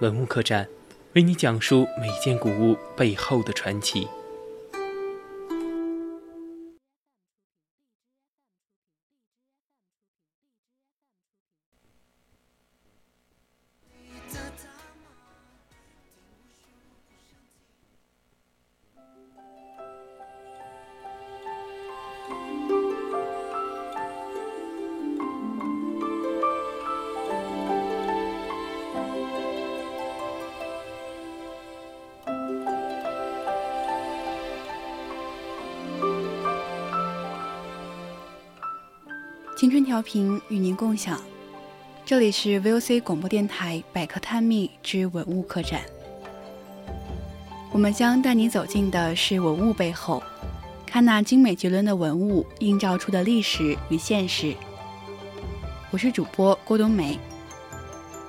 文物客栈，为你讲述每件古物背后的传奇。青春调频与您共享，这里是 VOC 广播电台百科探秘之文物客栈。我们将带你走进的是文物背后，看那精美绝伦的文物映照出的历史与现实。我是主播郭冬梅，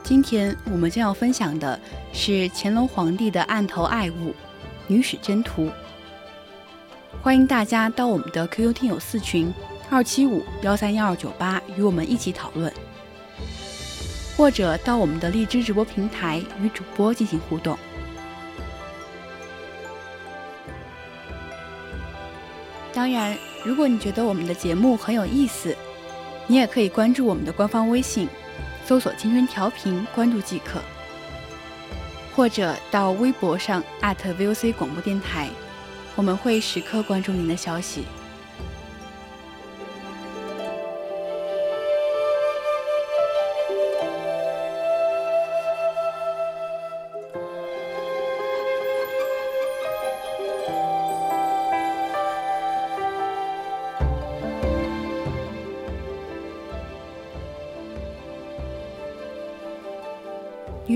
今天我们将要分享的是乾隆皇帝的案头爱物——女史箴图。欢迎大家到我们的 QQ 听友四群。二七五幺三幺二九八，与我们一起讨论，或者到我们的荔枝直播平台与主播进行互动。当然，如果你觉得我们的节目很有意思，你也可以关注我们的官方微信，搜索“青春调频”，关注即可。或者到微博上 @VOC 广播电台，我们会时刻关注您的消息。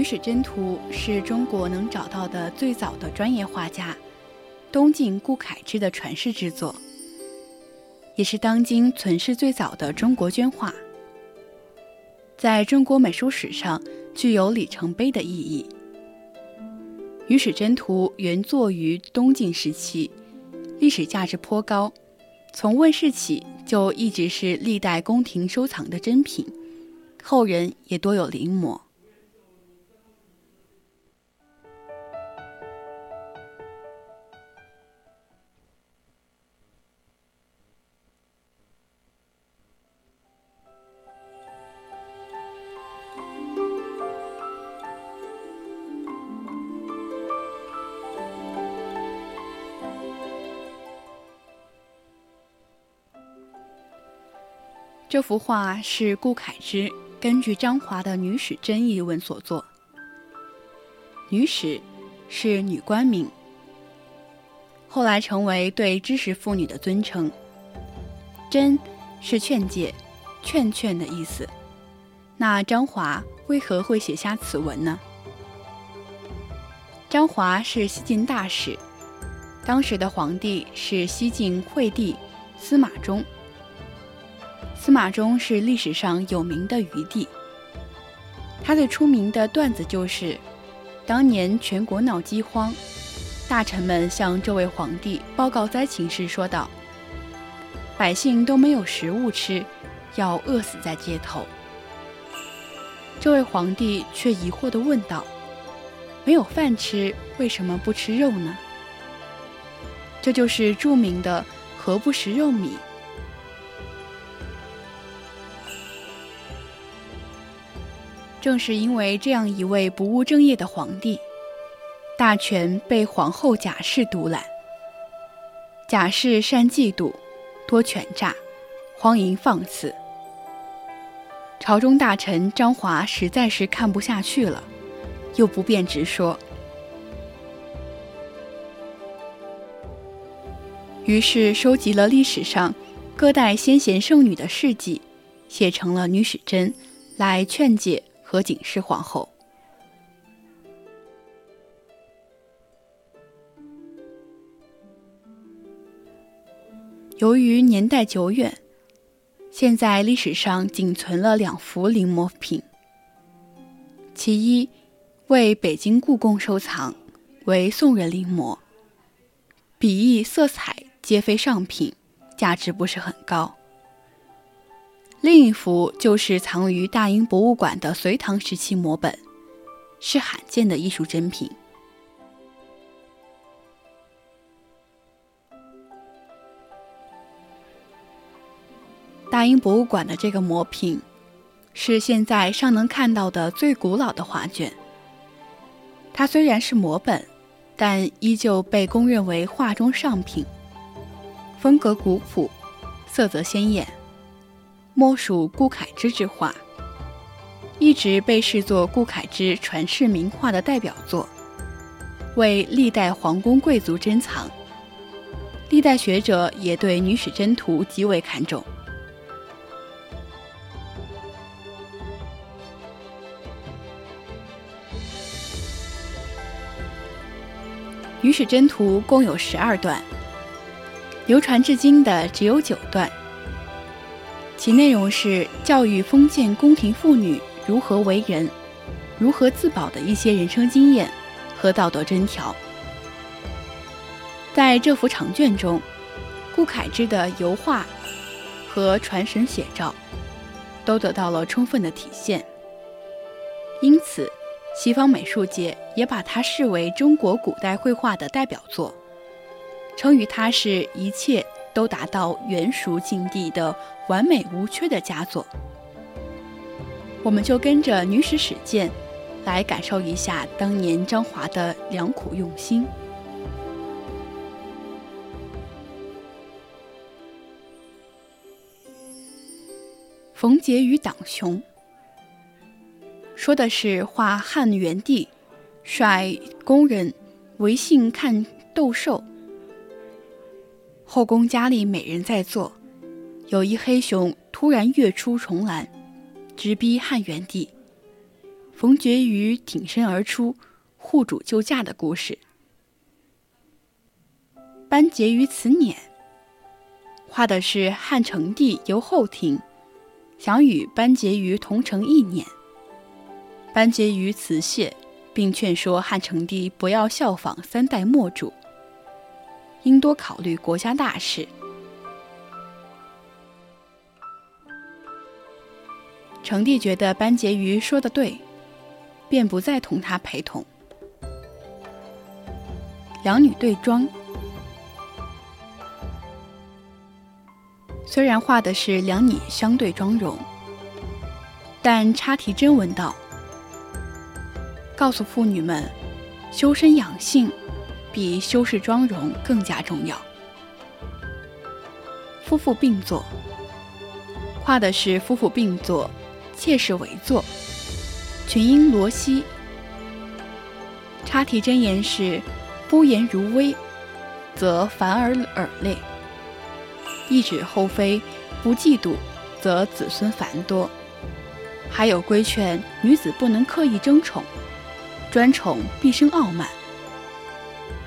女史箴图是中国能找到的最早的专业画家东晋顾恺之的传世之作，也是当今存世最早的中国绢画，在中国美术史上具有里程碑的意义。女史箴图原作于东晋时期，历史价值颇高，从问世起就一直是历代宫廷收藏的珍品，后人也多有临摹。这幅画是顾恺之根据张华的《女史箴》一文所作。女史是女官名，后来成为对知识妇女的尊称。箴是劝诫、劝劝的意思。那张华为何会写下此文呢？张华是西晋大使，当时的皇帝是西晋惠帝司马衷。司马衷是历史上有名的虞帝。他最出名的段子就是，当年全国闹饥荒，大臣们向这位皇帝报告灾情时说道：“百姓都没有食物吃，要饿死在街头。”这位皇帝却疑惑地问道：“没有饭吃，为什么不吃肉呢？”这就是著名的“何不食肉糜”。正是因为这样一位不务正业的皇帝，大权被皇后贾氏独揽。贾氏善嫉妒，多权诈，荒淫放肆。朝中大臣张华实在是看不下去了，又不便直说，于是收集了历史上各代先贤圣女的事迹，写成了《女史箴》，来劝解。和景氏皇后。由于年代久远现在历史上仅存了两幅临摹品其一为北京故宫收藏为宋人临摹笔意色彩皆非上品价值不是很高。另一幅就是藏于大英博物馆的隋唐时期摹本，是罕见的艺术珍品。大英博物馆的这个摹品，是现在尚能看到的最古老的画卷。它虽然是摹本，但依旧被公认为画中上品，风格古朴，色泽鲜艳，莫属顾恺之之画，一直被视作顾恺之传世名画的代表作，为历代皇宫贵族珍藏。历代学者也对《女史箴图》极为看重。《女史箴图》共有十二段，流传至今的只有九段。其内容是教育封建宫廷妇女如何为人、如何自保的一些人生经验和道德真条。在这幅长卷中，顾恺之的油画和传神写照都得到了充分的体现，因此。西方美术界也把它视为中国古代绘画的代表作，称于它是一切都达到圆熟境地的完美无缺的佳作。我们就跟着女史史鉴，来感受一下当年张华的良苦用心。冯婕妤党雄。说的是画汉元帝率宫人围信看斗兽，后宫佳丽美人在座，有一黑熊突然跃出重栏，直逼汉元帝。冯婕妤挺身而出，护主救驾的故事。班婕妤辞辇，画的是汉成帝游后庭，想与班婕妤同乘一辇。班婕妤辞谢，并劝说汉成帝不要效仿三代末主，应多考虑国家大事。成帝觉得班婕妤说的对，便不再同他陪同。两女对妆，虽然画的是两女相对妆容，但插题真文道。告诉妇女们，修身养性比修饰妆容更加重要。夫妇并坐，画的是夫妇并坐，妾室围坐，群英罗膝。插题真言是：夫言如微，则反而耳类；一指后妃不嫉妒，则子孙繁多。还有规劝女子不能刻意争宠。专宠必生傲慢，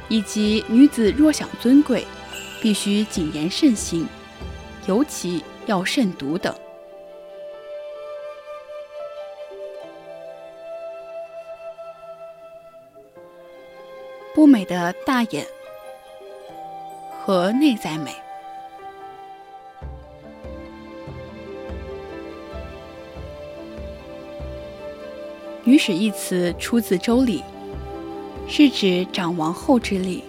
以及女子若想尊贵，必须谨言慎行，尤其要慎独等。不美的大眼和内在美。女史一词出自《周礼》，是指长王后之礼。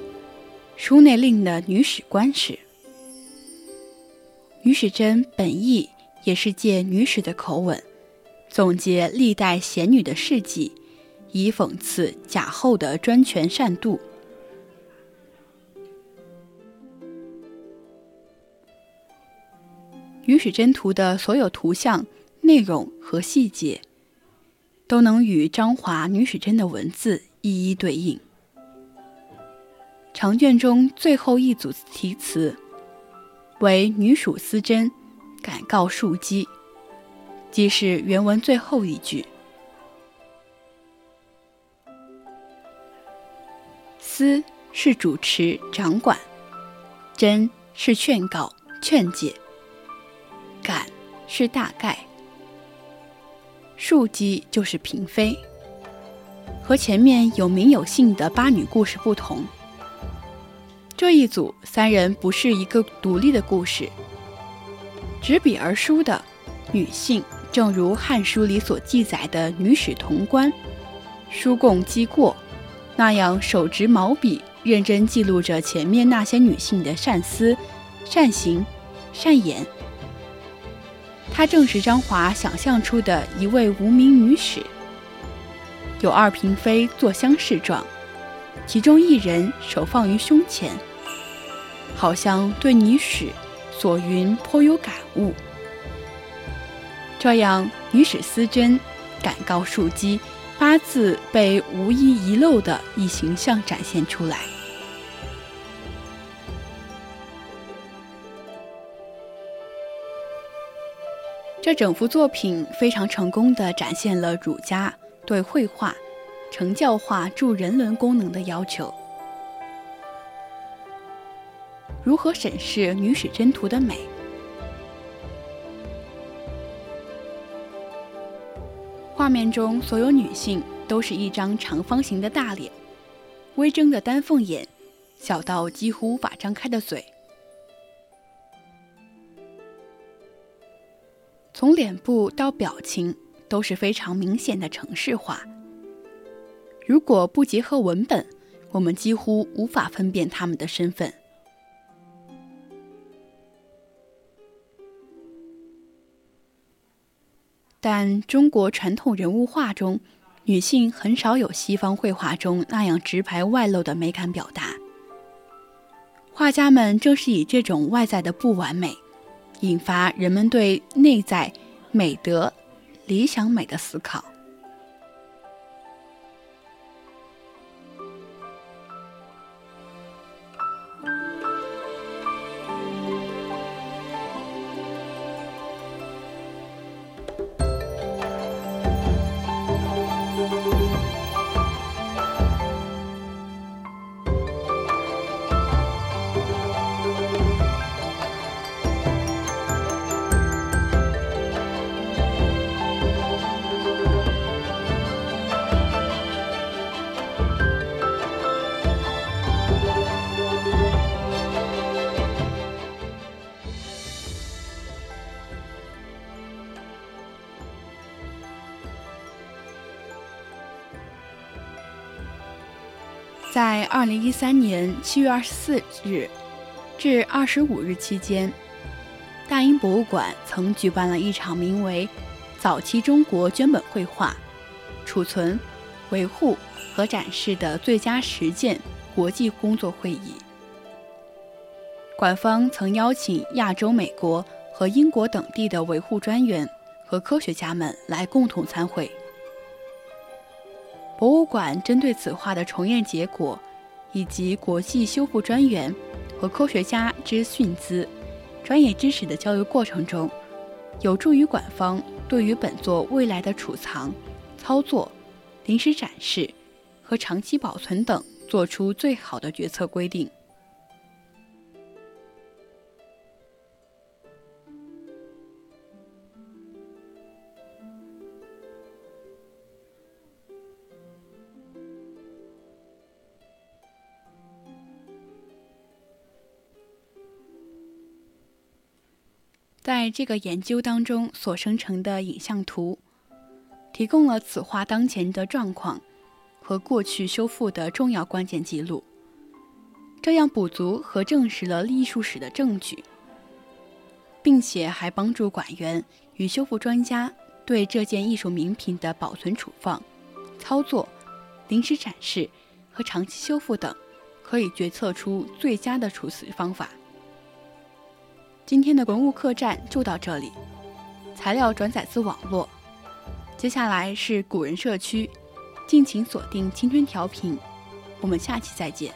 书内令的女史官史。女史箴本意也是借女史的口吻，总结历代贤女的事迹，以讽刺贾后的专权擅妒。女史箴图的所有图像、内容和细节。都能与张华《女史箴》的文字一一对应。长卷中最后一组题词为“女属思贞，感告庶几”，即是原文最后一句。思是主持掌管，真是劝告劝解；感是大概；庶几就是嫔妃。和前面有名有姓的八女故事不同，这一组三人不是一个独立的故事。执笔而书的女性，正如《汉书》里所记载的“女史潼关，书共积过”那样，手执毛笔，认真记录着前面那些女性的善思、善行、善言。她正是张华想象出的一位无名女史。有二嫔妃坐相视状，其中一人手放于胸前，好像对女史所云颇有感悟。这样，女史思真，感告庶姬，八字被无一遗漏的一形象展现出来。这整幅作品非常成功地展现了儒家。对绘画、成教化、助人伦功能的要求。如何审视女史箴图的美？画面中所有女性都是一张长方形的大脸，微睁的丹凤眼，小到几乎无法张开的嘴。从脸部到表情。都是非常明显的程式化。如果不结合文本，我们几乎无法分辨他们的身份。但中国传统人物画中，女性很少有西方绘画中那样直白外露的美感表达。画家们正是以这种外在的不完美，引发人们对内在美德。理想美的思考。在二零一三年七月二十四日至二十五日期间，大英博物馆曾举办了一场名为“早期中国绢本绘画储存、维护和展示的最佳实践”国际工作会议。馆方曾邀请亚洲、美国和英国等地的维护专员和科学家们来共同参会。博物馆针对此画的重验结果，以及国际修复专员和科学家之训资、专业知识的交流过程中，有助于馆方对于本作未来的储藏、操作、临时展示和长期保存等做出最好的决策规定。在这个研究当中所生成的影像图，提供了此画当前的状况和过去修复的重要关键记录，这样补足和证实了艺术史的证据，并且还帮助馆员与修复专家对这件艺术名品的保存、储放、操作、临时展示和长期修复等，可以决策出最佳的处死方法。今天的文物客栈就到这里，材料转载自网络。接下来是古人社区，敬请锁定青春调频，我们下期再见。